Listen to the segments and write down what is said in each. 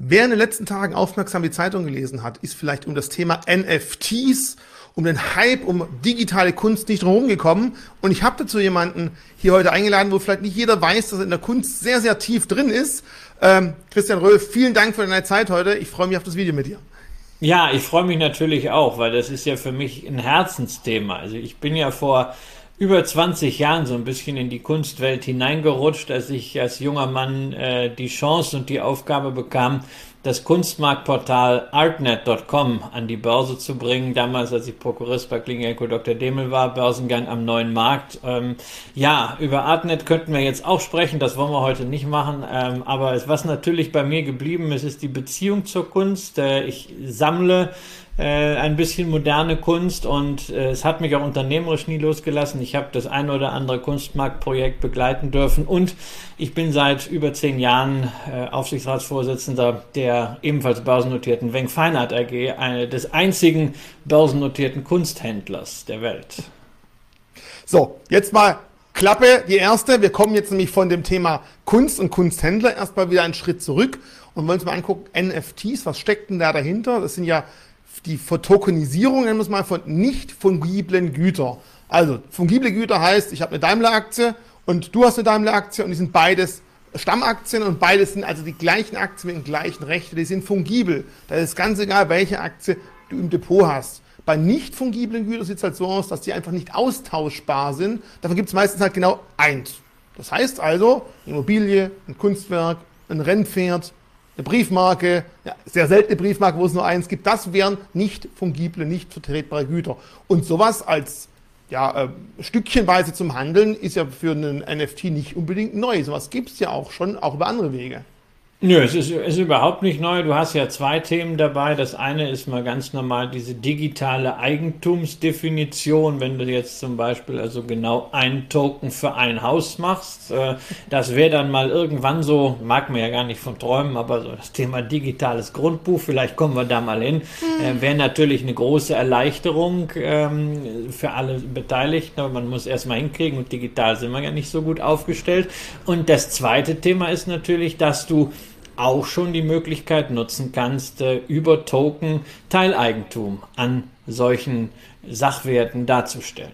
Wer in den letzten Tagen aufmerksam die Zeitung gelesen hat, ist vielleicht um das Thema NFTs, um den Hype, um digitale Kunst nicht drumherum gekommen. Und ich habe dazu jemanden hier heute eingeladen, wo vielleicht nicht jeder weiß, dass er in der Kunst sehr, sehr tief drin ist. Ähm, Christian Röhl, vielen Dank für deine Zeit heute. Ich freue mich auf das Video mit dir. Ja, ich freue mich natürlich auch, weil das ist ja für mich ein Herzensthema. Also ich bin ja vor über 20 Jahren so ein bisschen in die Kunstwelt hineingerutscht, als ich als junger Mann äh, die Chance und die Aufgabe bekam, das Kunstmarktportal artnet.com an die Börse zu bringen. Damals, als ich Prokurist bei Klingelko Dr. Demel war, Börsengang am neuen Markt. Ähm, ja, über Artnet könnten wir jetzt auch sprechen, das wollen wir heute nicht machen. Ähm, aber was natürlich bei mir geblieben ist, ist die Beziehung zur Kunst. Äh, ich sammle äh, ein bisschen moderne Kunst und äh, es hat mich auch unternehmerisch nie losgelassen. Ich habe das ein oder andere Kunstmarktprojekt begleiten dürfen und ich bin seit über zehn Jahren äh, Aufsichtsratsvorsitzender der ebenfalls börsennotierten Weng Feinart AG, eine, des einzigen börsennotierten Kunsthändlers der Welt. So, jetzt mal Klappe, die erste. Wir kommen jetzt nämlich von dem Thema Kunst und Kunsthändler erstmal wieder einen Schritt zurück und wollen uns mal angucken, NFTs, was steckt denn da dahinter? Das sind ja die Vertokenisierung, nennen wir es mal, von nicht fungiblen Gütern. Also, fungible Güter heißt, ich habe eine Daimler-Aktie und du hast eine Daimler-Aktie und die sind beides Stammaktien und beides sind also die gleichen Aktien mit den gleichen Rechten, die sind fungibel. Da ist ganz egal, welche Aktie du im Depot hast. Bei nicht fungiblen Gütern sieht es halt so aus, dass die einfach nicht austauschbar sind. Davon gibt es meistens halt genau eins. Das heißt also, Immobilie, ein Kunstwerk, ein Rennpferd, eine Briefmarke, ja, sehr seltene Briefmarke, wo es nur eins gibt, das wären nicht fungible, nicht vertretbare Güter. Und sowas als ja, äh, stückchenweise zum Handeln ist ja für einen NFT nicht unbedingt neu. Sowas gibt es ja auch schon, auch über andere Wege. Nö, es ist, ist überhaupt nicht neu. Du hast ja zwei Themen dabei. Das eine ist mal ganz normal diese digitale Eigentumsdefinition. Wenn du jetzt zum Beispiel also genau ein Token für ein Haus machst, äh, das wäre dann mal irgendwann so, mag man ja gar nicht von träumen, aber so das Thema digitales Grundbuch, vielleicht kommen wir da mal hin, äh, wäre natürlich eine große Erleichterung ähm, für alle Beteiligten. Aber man muss erstmal hinkriegen und digital sind wir ja nicht so gut aufgestellt. Und das zweite Thema ist natürlich, dass du auch schon die Möglichkeit nutzen kannst, äh, über Token Teileigentum an solchen Sachwerten darzustellen.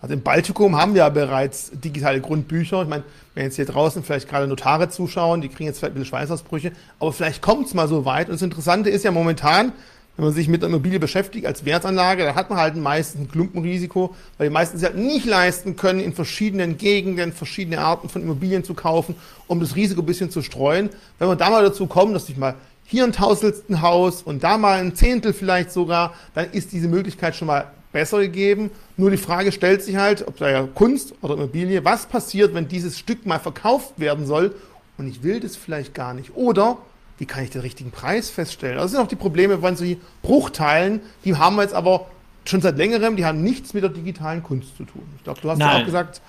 Also im Baltikum haben wir ja bereits digitale Grundbücher. Ich meine, wenn jetzt hier draußen vielleicht gerade Notare zuschauen, die kriegen jetzt vielleicht ein bisschen Schweißausbrüche, aber vielleicht kommt es mal so weit. Und das Interessante ist ja momentan, wenn man sich mit der Immobilie beschäftigt als Wertanlage, da hat man halt meistens ein Klumpenrisiko, weil die meisten sich halt nicht leisten können, in verschiedenen Gegenden verschiedene Arten von Immobilien zu kaufen, um das Risiko ein bisschen zu streuen. Wenn man da mal dazu kommt, dass sich mal hier ein Tausendstel Haus und da mal ein Zehntel vielleicht sogar, dann ist diese Möglichkeit schon mal besser gegeben. Nur die Frage stellt sich halt, ob da ja Kunst oder Immobilie, was passiert, wenn dieses Stück mal verkauft werden soll und ich will das vielleicht gar nicht. Oder wie kann ich den richtigen Preis feststellen? Das sind auch die Probleme bei solchen Bruchteilen, die haben wir jetzt aber schon seit längerem, die haben nichts mit der digitalen Kunst zu tun. Ich glaube, du hast ja auch gesagt,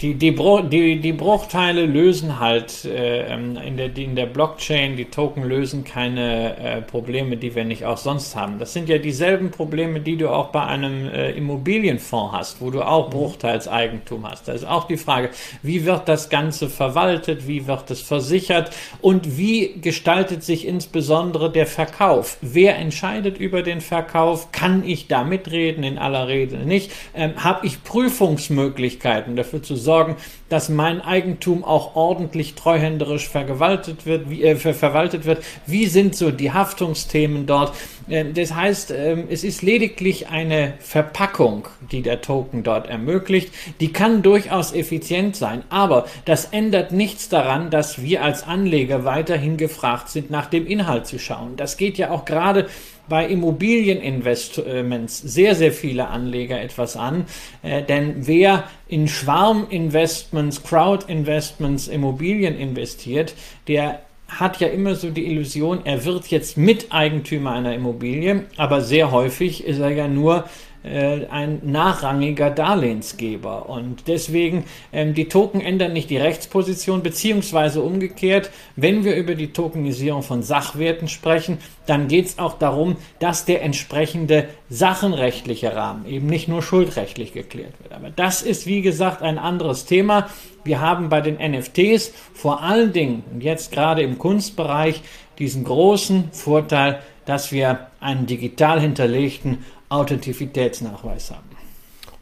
die, die, die, die Bruchteile lösen halt äh, ähm, in, der, in der Blockchain, die Token lösen keine äh, Probleme, die wir nicht auch sonst haben. Das sind ja dieselben Probleme, die du auch bei einem äh, Immobilienfonds hast, wo du auch Bruchteilseigentum hast. Da ist auch die Frage, wie wird das Ganze verwaltet, wie wird es versichert und wie gestaltet sich insbesondere der Verkauf? Wer entscheidet über den Verkauf? Kann ich da mitreden? In aller Regel nicht. Ähm, Habe ich Prüfungsmöglichkeiten dafür zu sorgen? Dass mein Eigentum auch ordentlich treuhänderisch vergewaltet wird, wie, äh, verwaltet wird. Wie sind so die Haftungsthemen dort? Äh, das heißt, äh, es ist lediglich eine Verpackung, die der Token dort ermöglicht. Die kann durchaus effizient sein, aber das ändert nichts daran, dass wir als Anleger weiterhin gefragt sind, nach dem Inhalt zu schauen. Das geht ja auch gerade bei Immobilieninvestments sehr, sehr viele Anleger etwas an. Äh, denn wer in Schwarminvestments, Crowdinvestments, Immobilien investiert, der hat ja immer so die Illusion, er wird jetzt Miteigentümer einer Immobilie, aber sehr häufig ist er ja nur äh, ein nachrangiger Darlehensgeber. Und deswegen, ähm, die Token ändern nicht die Rechtsposition, beziehungsweise umgekehrt, wenn wir über die Tokenisierung von Sachwerten sprechen, dann geht es auch darum, dass der entsprechende sachenrechtliche Rahmen eben nicht nur schuldrechtlich geklärt wird. Aber das ist, wie gesagt, ein anderes Thema. Wir haben bei den NFTs vor allen Dingen, jetzt gerade im Kunstbereich, diesen großen Vorteil, dass wir einen digital hinterlegten Authentifitätsnachweis haben.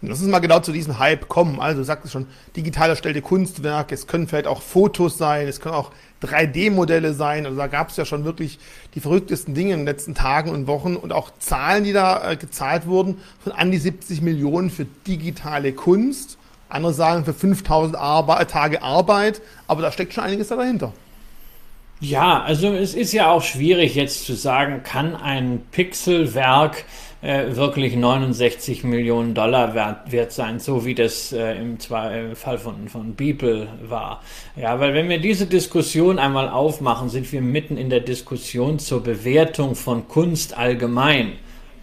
Und lass uns mal genau zu diesem Hype kommen. Also, du sagtest schon, digital erstellte Kunstwerke, es können vielleicht auch Fotos sein, es können auch 3D-Modelle sein. Also da gab es ja schon wirklich die verrücktesten Dinge in den letzten Tagen und Wochen und auch Zahlen, die da äh, gezahlt wurden, von an die 70 Millionen für digitale Kunst. Andere sagen für 5000 Arbe Tage Arbeit, aber da steckt schon einiges dahinter. Ja, also es ist ja auch schwierig jetzt zu sagen, kann ein Pixelwerk äh, wirklich 69 Millionen Dollar wert, wert sein, so wie das äh, im äh, Fall von, von Beeple war. Ja, weil wenn wir diese Diskussion einmal aufmachen, sind wir mitten in der Diskussion zur Bewertung von Kunst allgemein.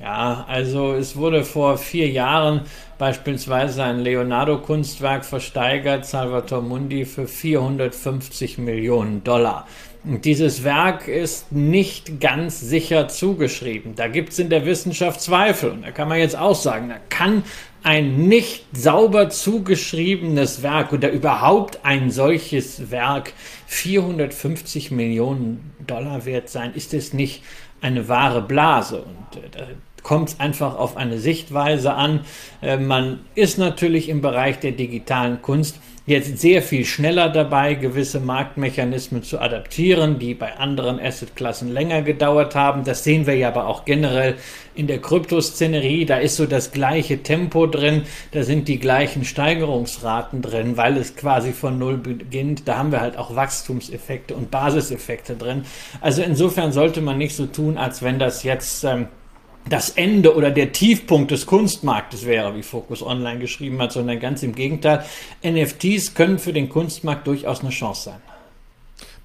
Ja, also es wurde vor vier Jahren beispielsweise ein Leonardo-Kunstwerk versteigert, Salvator Mundi, für 450 Millionen Dollar. Dieses Werk ist nicht ganz sicher zugeschrieben. Da gibt es in der Wissenschaft Zweifel. Und da kann man jetzt auch sagen, da kann ein nicht sauber zugeschriebenes Werk oder überhaupt ein solches Werk 450 Millionen Dollar wert sein. Ist es nicht eine wahre Blase? Und äh, kommt es einfach auf eine Sichtweise an. Äh, man ist natürlich im Bereich der digitalen Kunst jetzt sehr viel schneller dabei, gewisse Marktmechanismen zu adaptieren, die bei anderen Assetklassen länger gedauert haben. Das sehen wir ja aber auch generell in der Kryptoszenerie. Da ist so das gleiche Tempo drin, da sind die gleichen Steigerungsraten drin, weil es quasi von Null beginnt. Da haben wir halt auch Wachstumseffekte und Basiseffekte drin. Also insofern sollte man nicht so tun, als wenn das jetzt ähm, das Ende oder der Tiefpunkt des Kunstmarktes wäre, wie Focus Online geschrieben hat, sondern ganz im Gegenteil. NFTs können für den Kunstmarkt durchaus eine Chance sein.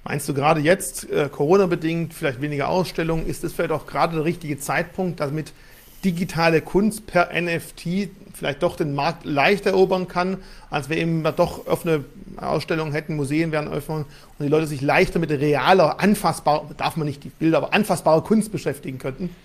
Meinst du gerade jetzt, äh, Corona-bedingt, vielleicht weniger Ausstellungen, ist es vielleicht auch gerade der richtige Zeitpunkt, damit digitale Kunst per NFT vielleicht doch den Markt leichter erobern kann, als wir eben doch offene Ausstellungen hätten, Museen werden öffnen und die Leute sich leichter mit realer, anfassbar, darf man nicht die Bilder, aber anfassbarer Kunst beschäftigen könnten?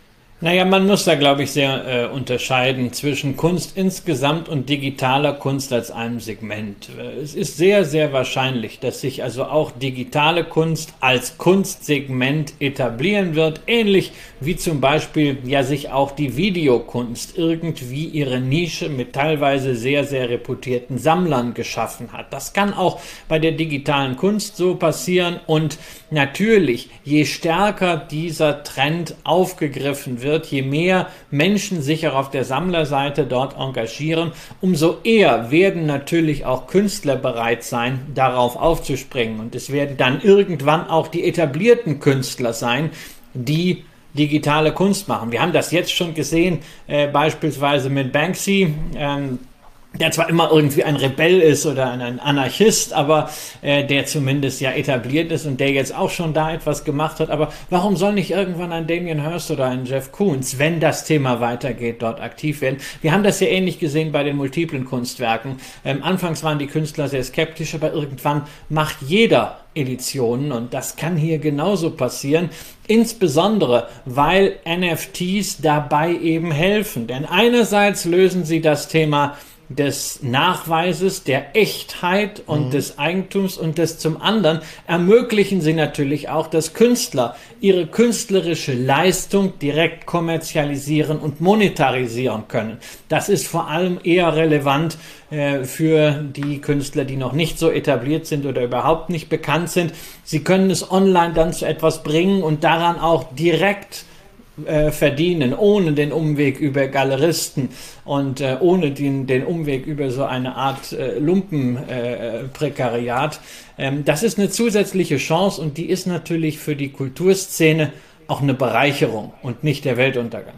Naja, man muss da, glaube ich, sehr äh, unterscheiden zwischen Kunst insgesamt und digitaler Kunst als einem Segment. Es ist sehr, sehr wahrscheinlich, dass sich also auch digitale Kunst als Kunstsegment etablieren wird, ähnlich wie zum Beispiel ja sich auch die Videokunst irgendwie ihre Nische mit teilweise sehr, sehr reputierten Sammlern geschaffen hat. Das kann auch bei der digitalen Kunst so passieren und natürlich, je stärker dieser Trend aufgegriffen wird, wird, je mehr Menschen sich auch auf der Sammlerseite dort engagieren, umso eher werden natürlich auch Künstler bereit sein, darauf aufzuspringen. Und es werden dann irgendwann auch die etablierten Künstler sein, die digitale Kunst machen. Wir haben das jetzt schon gesehen, äh, beispielsweise mit Banksy. Ähm, der zwar immer irgendwie ein Rebell ist oder ein Anarchist, aber äh, der zumindest ja etabliert ist und der jetzt auch schon da etwas gemacht hat. Aber warum soll nicht irgendwann ein Damien Hirst oder ein Jeff Koons, wenn das Thema weitergeht, dort aktiv werden? Wir haben das ja ähnlich gesehen bei den multiplen Kunstwerken. Ähm, anfangs waren die Künstler sehr skeptisch, aber irgendwann macht jeder Editionen und das kann hier genauso passieren, insbesondere weil NFTs dabei eben helfen. Denn einerseits lösen sie das Thema des Nachweises, der Echtheit und mhm. des Eigentums und des zum anderen ermöglichen sie natürlich auch, dass Künstler ihre künstlerische Leistung direkt kommerzialisieren und monetarisieren können. Das ist vor allem eher relevant äh, für die Künstler, die noch nicht so etabliert sind oder überhaupt nicht bekannt sind. Sie können es online dann zu etwas bringen und daran auch direkt äh, verdienen, ohne den Umweg über Galeristen und äh, ohne den, den Umweg über so eine Art äh, Lumpenprekariat. Äh, ähm, das ist eine zusätzliche Chance und die ist natürlich für die Kulturszene auch eine Bereicherung und nicht der Weltuntergang.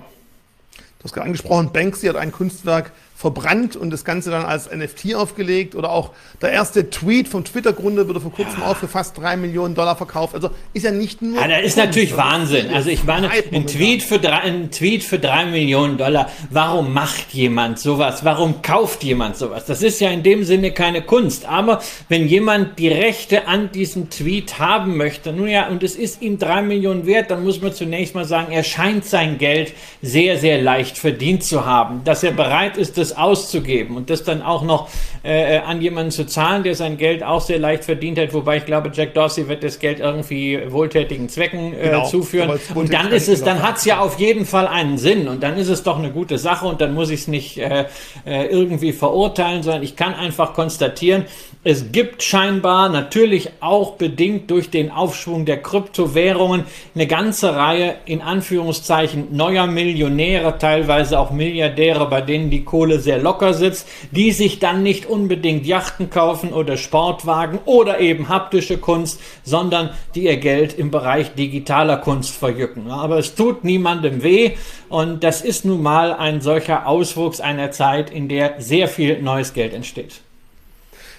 Du hast gerade angesprochen, Banksy hat ein Kunstwerk verbrannt und das Ganze dann als NFT aufgelegt oder auch der erste Tweet vom Twitter-Gründer wurde vor kurzem ja. auch für fast drei Millionen Dollar verkauft. Also ist ja nicht nur. Ja, das ist natürlich Wahnsinn. Also ich meine, ein Tweet, für drei, ein Tweet für drei Millionen Dollar. Warum macht jemand sowas? Warum kauft jemand sowas? Das ist ja in dem Sinne keine Kunst. Aber wenn jemand die Rechte an diesem Tweet haben möchte, nun ja, und es ist ihm drei Millionen wert, dann muss man zunächst mal sagen, er scheint sein Geld sehr, sehr leicht verdient zu haben. Dass er bereit ist, das das auszugeben und das dann auch noch äh, an jemanden zu zahlen, der sein Geld auch sehr leicht verdient hat, wobei ich glaube, Jack Dorsey wird das Geld irgendwie wohltätigen Zwecken äh, genau, zuführen. Und dann ist es, dann hat es ja auf jeden Fall einen Sinn und dann ist es doch eine gute Sache und dann muss ich es nicht äh, äh, irgendwie verurteilen, sondern ich kann einfach konstatieren, es gibt scheinbar natürlich auch bedingt durch den Aufschwung der Kryptowährungen eine ganze Reihe in Anführungszeichen neuer Millionäre, teilweise auch Milliardäre, bei denen die Kohle sehr locker sitzt, die sich dann nicht unbedingt Yachten kaufen oder Sportwagen oder eben haptische Kunst, sondern die ihr Geld im Bereich digitaler Kunst verjücken. Aber es tut niemandem weh und das ist nun mal ein solcher Auswuchs einer Zeit, in der sehr viel neues Geld entsteht.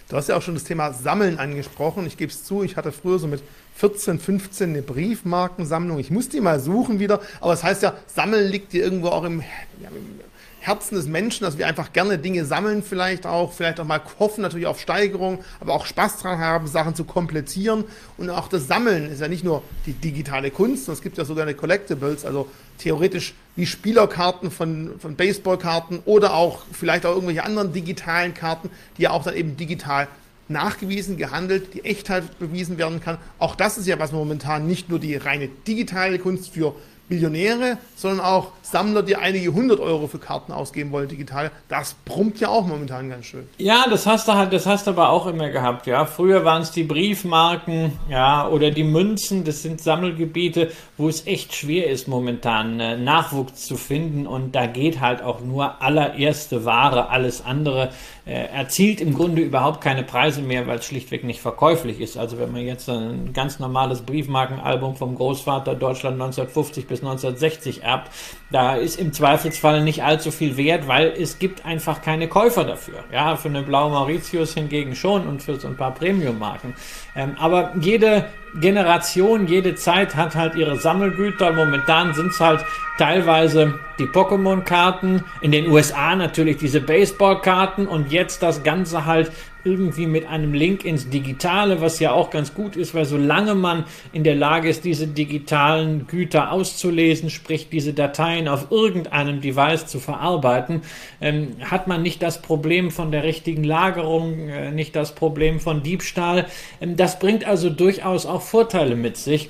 Du hast ja auch schon das Thema Sammeln angesprochen. Ich gebe es zu, ich hatte früher so mit 14, 15 eine Briefmarkensammlung. Ich muss die mal suchen wieder. Aber das heißt ja, Sammeln liegt dir irgendwo auch im, ja, im Herzen des Menschen, dass wir einfach gerne Dinge sammeln, vielleicht auch, vielleicht auch mal hoffen natürlich auf Steigerung, aber auch Spaß dran haben, Sachen zu komplettieren. Und auch das Sammeln ist ja nicht nur die digitale Kunst, es gibt ja sogar eine Collectibles, also theoretisch wie Spielerkarten von, von Baseballkarten oder auch vielleicht auch irgendwelche anderen digitalen Karten, die ja auch dann eben digital nachgewiesen, gehandelt, die Echtheit bewiesen werden kann. Auch das ist ja was momentan nicht nur die reine digitale Kunst für Millionäre, sondern auch Sammler, die einige hundert Euro für Karten ausgeben wollen, digital. Das brummt ja auch momentan ganz schön. Ja, das hast du halt, das hast du aber auch immer gehabt, ja. Früher waren es die Briefmarken, ja, oder die Münzen, das sind Sammelgebiete, wo es echt schwer ist, momentan äh, Nachwuchs zu finden und da geht halt auch nur allererste Ware, alles andere äh, erzielt im Grunde überhaupt keine Preise mehr, weil es schlichtweg nicht verkäuflich ist. Also wenn man jetzt ein ganz normales Briefmarkenalbum vom Großvater Deutschland 1950 bis 1960 erbt, da ist im Zweifelsfall nicht allzu viel wert, weil es gibt einfach keine Käufer dafür. Ja, für eine Blau Mauritius hingegen schon und für so ein paar Premium-Marken. Ähm, aber jede Generation, jede Zeit hat halt ihre Sammelgüter. Momentan sind es halt teilweise die Pokémon-Karten, in den USA natürlich diese Baseball-Karten und jetzt das Ganze halt irgendwie mit einem Link ins Digitale, was ja auch ganz gut ist, weil solange man in der Lage ist, diese digitalen Güter auszulesen, sprich diese Dateien auf irgendeinem Device zu verarbeiten, ähm, hat man nicht das Problem von der richtigen Lagerung, äh, nicht das Problem von Diebstahl. Ähm, das bringt also durchaus auch Vorteile mit sich.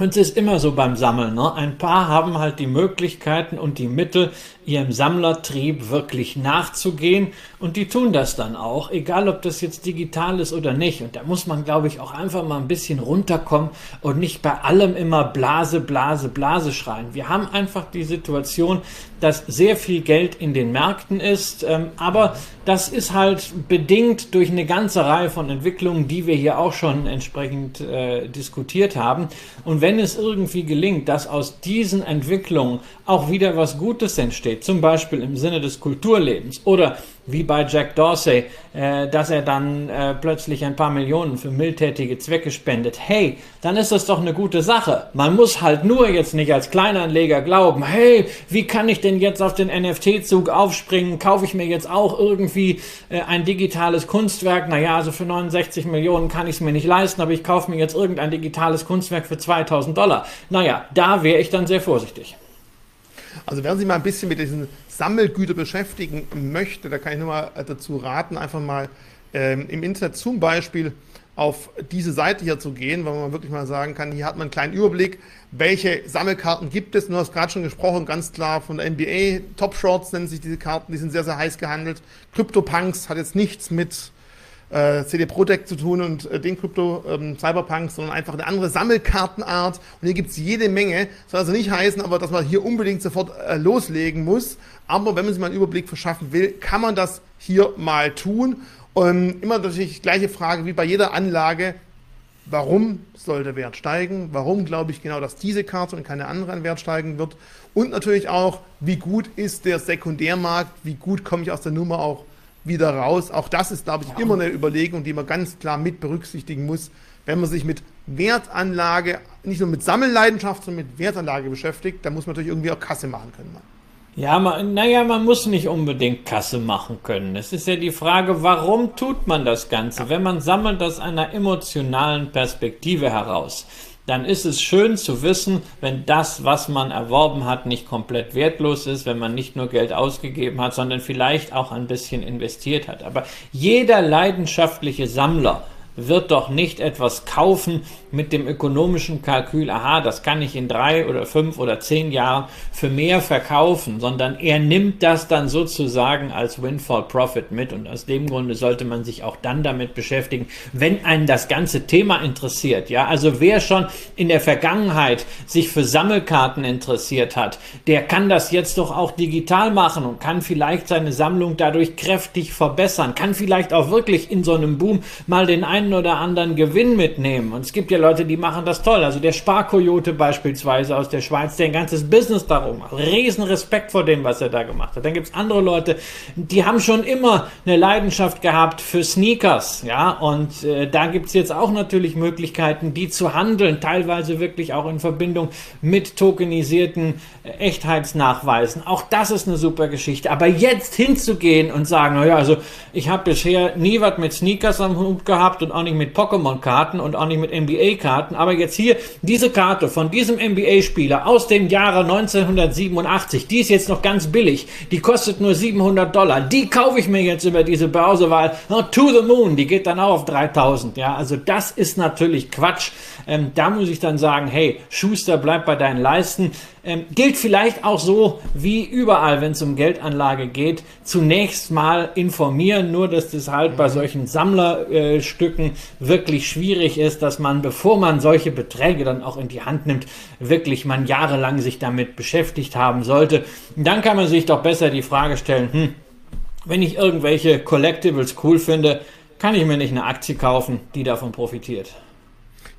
Und es ist immer so beim Sammeln. Ne? Ein paar haben halt die Möglichkeiten und die Mittel, ihrem Sammlertrieb wirklich nachzugehen. Und die tun das dann auch, egal ob das jetzt digital ist oder nicht. Und da muss man, glaube ich, auch einfach mal ein bisschen runterkommen und nicht bei allem immer Blase, Blase, Blase schreien. Wir haben einfach die Situation, dass sehr viel Geld in den Märkten ist. Ähm, aber das ist halt bedingt durch eine ganze Reihe von Entwicklungen, die wir hier auch schon entsprechend äh, diskutiert haben. Und wenn es irgendwie gelingt, dass aus diesen Entwicklungen auch wieder was Gutes entsteht, zum Beispiel im Sinne des Kulturlebens oder wie bei Jack Dorsey, äh, dass er dann äh, plötzlich ein paar Millionen für mildtätige Zwecke spendet, hey, dann ist das doch eine gute Sache. Man muss halt nur jetzt nicht als Kleinanleger glauben, hey, wie kann ich denn jetzt auf den NFT-Zug aufspringen? Kaufe ich mir jetzt auch irgendwie äh, ein digitales Kunstwerk? Naja, also für 69 Millionen kann ich es mir nicht leisten, aber ich kaufe mir jetzt irgendein digitales Kunstwerk für 2000 Dollar. Naja, da wäre ich dann sehr vorsichtig. Also wer sich mal ein bisschen mit diesen Sammelgütern beschäftigen möchte, da kann ich nur mal dazu raten, einfach mal ähm, im Internet zum Beispiel auf diese Seite hier zu gehen, weil man wirklich mal sagen kann, hier hat man einen kleinen Überblick, welche Sammelkarten gibt es. Du hast gerade schon gesprochen, ganz klar von der NBA. Top Shorts nennen sich diese Karten, die sind sehr, sehr heiß gehandelt. CryptoPunks hat jetzt nichts mit äh, CD Projekt zu tun und äh, den Krypto ähm, Cyberpunk, sondern einfach eine andere Sammelkartenart. Und hier gibt es jede Menge. Soll also nicht heißen, aber dass man hier unbedingt sofort äh, loslegen muss. Aber wenn man sich mal einen Überblick verschaffen will, kann man das hier mal tun. Und immer natürlich gleiche Frage wie bei jeder Anlage. warum soll der Wert steigen, warum glaube ich genau, dass diese Karte und keine andere an Wert steigen wird und natürlich auch, wie gut ist der Sekundärmarkt, wie gut komme ich aus der Nummer auch wieder raus. Auch das ist, glaube ich, immer eine Überlegung, die man ganz klar mit berücksichtigen muss, wenn man sich mit Wertanlage, nicht nur mit Sammelleidenschaft, sondern mit Wertanlage beschäftigt, dann muss man natürlich irgendwie auch Kasse machen können. Ja, man, naja, man muss nicht unbedingt Kasse machen können. Es ist ja die Frage, warum tut man das Ganze? Wenn man sammelt aus einer emotionalen Perspektive heraus, dann ist es schön zu wissen, wenn das, was man erworben hat, nicht komplett wertlos ist, wenn man nicht nur Geld ausgegeben hat, sondern vielleicht auch ein bisschen investiert hat. Aber jeder leidenschaftliche Sammler wird doch nicht etwas kaufen mit dem ökonomischen Kalkül, aha, das kann ich in drei oder fünf oder zehn Jahren für mehr verkaufen, sondern er nimmt das dann sozusagen als Windfall Profit mit und aus dem Grunde sollte man sich auch dann damit beschäftigen, wenn einen das ganze Thema interessiert. Ja, also wer schon in der Vergangenheit sich für Sammelkarten interessiert hat, der kann das jetzt doch auch digital machen und kann vielleicht seine Sammlung dadurch kräftig verbessern, kann vielleicht auch wirklich in so einem Boom mal den einen einen oder anderen Gewinn mitnehmen. Und es gibt ja Leute, die machen das toll. Also der Sparkoyote beispielsweise aus der Schweiz, der ein ganzes Business darum macht. Riesen Respekt vor dem, was er da gemacht hat. Dann gibt es andere Leute, die haben schon immer eine Leidenschaft gehabt für Sneakers. Ja, und äh, da gibt es jetzt auch natürlich Möglichkeiten, die zu handeln, teilweise wirklich auch in Verbindung mit tokenisierten äh, Echtheitsnachweisen. Auch das ist eine super Geschichte. Aber jetzt hinzugehen und sagen, naja, also ich habe bisher nie was mit Sneakers am Hut gehabt und auch nicht mit Pokémon-Karten und auch nicht mit NBA-Karten. Aber jetzt hier diese Karte von diesem NBA-Spieler aus dem Jahre 1987, die ist jetzt noch ganz billig. Die kostet nur 700 Dollar. Die kaufe ich mir jetzt über diese Börse, weil oh, To the Moon, die geht dann auch auf 3000. Ja, also das ist natürlich Quatsch. Ähm, da muss ich dann sagen, hey, Schuster, bleib bei deinen Leisten. Ähm, gilt vielleicht auch so wie überall, wenn es um Geldanlage geht, zunächst mal informieren, nur dass das halt bei solchen Sammlerstücken äh, wirklich schwierig ist, dass man, bevor man solche Beträge dann auch in die Hand nimmt, wirklich man jahrelang sich damit beschäftigt haben sollte. dann kann man sich doch besser die Frage stellen, hm, wenn ich irgendwelche Collectibles cool finde, kann ich mir nicht eine Aktie kaufen, die davon profitiert.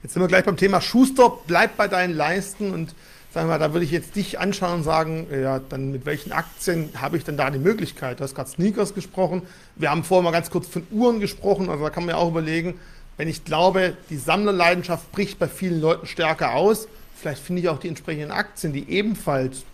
Jetzt sind wir gleich beim Thema Schuster, bleib bei deinen Leisten und sagen wir, da würde ich jetzt dich anschauen und sagen, ja, dann mit welchen Aktien habe ich denn da die Möglichkeit? Du hast gerade Sneakers gesprochen. Wir haben vorher mal ganz kurz von Uhren gesprochen. Also da kann man ja auch überlegen, wenn ich glaube, die Sammlerleidenschaft bricht bei vielen Leuten stärker aus, vielleicht finde ich auch die entsprechenden Aktien, die ebenfalls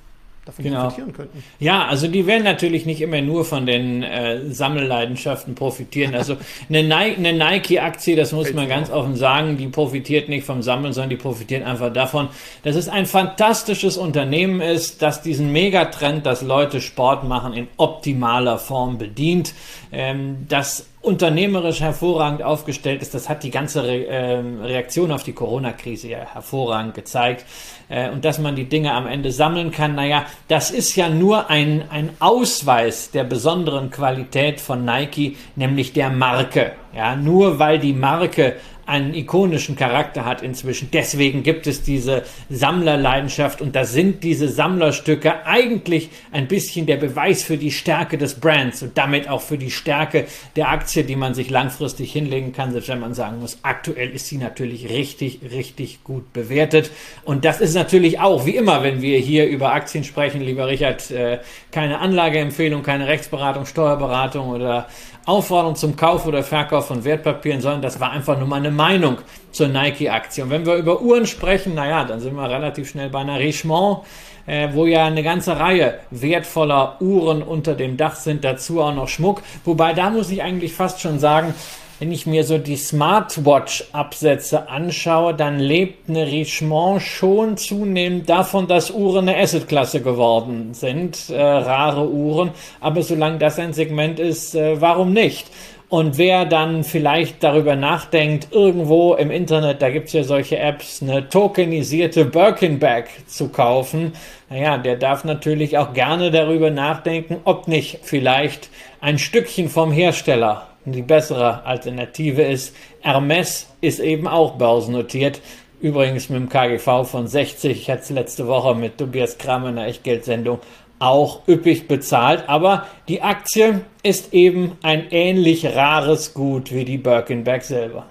davon genau. profitieren könnten. Ja, also die werden natürlich nicht immer nur von den äh, Sammelleidenschaften profitieren. Also eine, Ni eine Nike-Aktie, das muss man ganz offen sagen, die profitiert nicht vom Sammeln, sondern die profitiert einfach davon, dass es ein fantastisches Unternehmen ist, das diesen Megatrend, dass Leute Sport machen, in optimaler Form bedient. Ähm, das unternehmerisch hervorragend aufgestellt ist. Das hat die ganze Re äh, Reaktion auf die Corona-Krise ja hervorragend gezeigt. Äh, und dass man die Dinge am Ende sammeln kann, naja, das ist ja nur ein, ein Ausweis der besonderen Qualität von Nike, nämlich der Marke. Ja, nur weil die Marke einen ikonischen Charakter hat inzwischen. Deswegen gibt es diese Sammlerleidenschaft und da sind diese Sammlerstücke eigentlich ein bisschen der Beweis für die Stärke des Brands und damit auch für die Stärke der Aktie, die man sich langfristig hinlegen kann, selbst wenn man sagen muss, aktuell ist sie natürlich richtig, richtig gut bewertet. Und das ist natürlich auch, wie immer, wenn wir hier über Aktien sprechen, lieber Richard, äh, keine Anlageempfehlung, keine Rechtsberatung, Steuerberatung oder Aufforderung zum Kauf oder Verkauf von Wertpapieren, sondern das war einfach nur mal eine Meinung zur Nike-Aktie. Und wenn wir über Uhren sprechen, naja, dann sind wir relativ schnell bei einer Richemont, äh, wo ja eine ganze Reihe wertvoller Uhren unter dem Dach sind, dazu auch noch Schmuck. Wobei da muss ich eigentlich fast schon sagen, wenn ich mir so die Smartwatch-Absätze anschaue, dann lebt eine Richemont schon zunehmend davon, dass Uhren eine Assetklasse geworden sind, äh, rare Uhren. Aber solange das ein Segment ist, äh, warum nicht? Und wer dann vielleicht darüber nachdenkt, irgendwo im Internet, da gibt es ja solche Apps, eine tokenisierte Birkin-Bag zu kaufen, naja, der darf natürlich auch gerne darüber nachdenken, ob nicht vielleicht ein Stückchen vom Hersteller die bessere Alternative ist, Hermes ist eben auch börsennotiert. Übrigens mit dem KGV von 60. Ich hatte es letzte Woche mit Tobias Kramer in der Echtgeldsendung auch üppig bezahlt. Aber die Aktie ist eben ein ähnlich rares Gut wie die Birkenberg selber.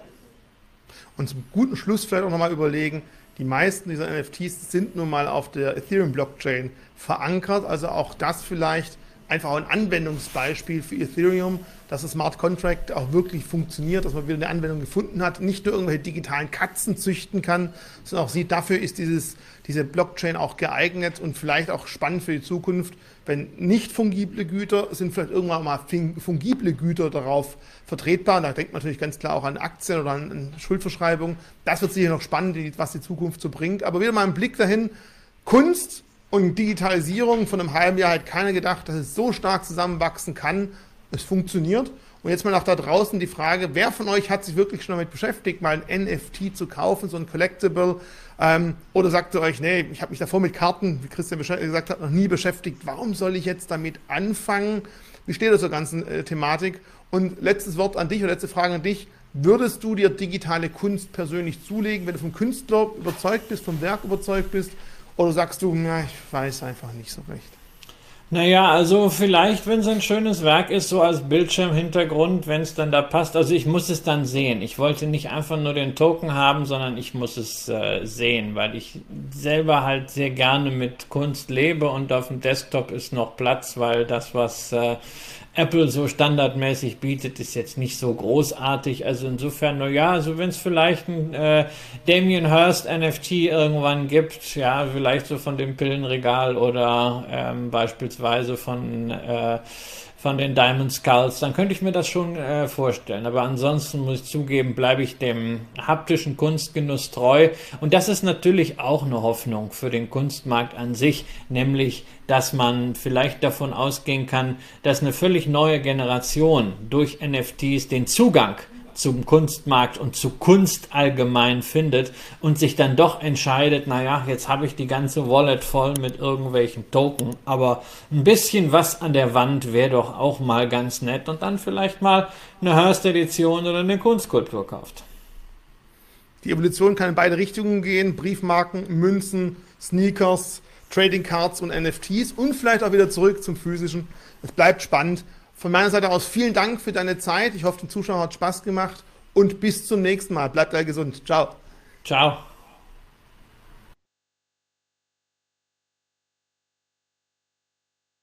Und zum guten Schluss vielleicht auch nochmal überlegen, die meisten dieser NFTs sind nun mal auf der Ethereum-Blockchain verankert. Also auch das vielleicht einfach ein Anwendungsbeispiel für Ethereum, dass das Smart Contract auch wirklich funktioniert, dass man wieder eine Anwendung gefunden hat, nicht nur irgendwelche digitalen Katzen züchten kann, sondern auch sieht, dafür ist dieses, diese Blockchain auch geeignet und vielleicht auch spannend für die Zukunft, wenn nicht fungible Güter sind vielleicht irgendwann mal fungible Güter darauf vertretbar. Da denkt man natürlich ganz klar auch an Aktien oder an Schuldverschreibungen. Das wird sicher noch spannend, was die Zukunft so bringt. Aber wieder mal ein Blick dahin. Kunst und Digitalisierung von einem halben Jahr hat keiner gedacht, dass es so stark zusammenwachsen kann. Es funktioniert. Und jetzt mal nach da draußen die Frage, wer von euch hat sich wirklich schon damit beschäftigt, mal ein NFT zu kaufen, so ein Collectible? Ähm, oder sagt ihr euch, nee, ich habe mich davor mit Karten, wie Christian gesagt hat, noch nie beschäftigt. Warum soll ich jetzt damit anfangen? Wie steht das zur ganzen äh, Thematik? Und letztes Wort an dich oder letzte Frage an dich. Würdest du dir digitale Kunst persönlich zulegen, wenn du vom Künstler überzeugt bist, vom Werk überzeugt bist? Oder sagst du, na, ich weiß einfach nicht so recht? Naja, also vielleicht, wenn es ein schönes Werk ist, so als Bildschirmhintergrund, wenn es dann da passt. Also ich muss es dann sehen. Ich wollte nicht einfach nur den Token haben, sondern ich muss es äh, sehen, weil ich selber halt sehr gerne mit Kunst lebe und auf dem Desktop ist noch Platz, weil das, was äh, Apple so standardmäßig bietet, ist jetzt nicht so großartig. Also insofern, naja, also wenn es vielleicht ein äh, Damien Hirst NFT irgendwann gibt, ja, vielleicht so von dem Pillenregal oder ähm, beispielsweise von äh, von den Diamond Skulls, dann könnte ich mir das schon äh, vorstellen. Aber ansonsten muss ich zugeben, bleibe ich dem haptischen Kunstgenuss treu. Und das ist natürlich auch eine Hoffnung für den Kunstmarkt an sich, nämlich, dass man vielleicht davon ausgehen kann, dass eine völlig neue Generation durch NFTs den Zugang zum Kunstmarkt und zu Kunst allgemein findet und sich dann doch entscheidet, naja, jetzt habe ich die ganze Wallet voll mit irgendwelchen Token, aber ein bisschen was an der Wand wäre doch auch mal ganz nett und dann vielleicht mal eine Hearst-Edition oder eine Kunstkultur kauft. Die Evolution kann in beide Richtungen gehen, Briefmarken, Münzen, Sneakers, Trading Cards und NFTs und vielleicht auch wieder zurück zum physischen. Es bleibt spannend von meiner Seite aus vielen Dank für deine Zeit. Ich hoffe, den Zuschauern hat Spaß gemacht und bis zum nächsten Mal. Bleibt alle gesund. Ciao. Ciao.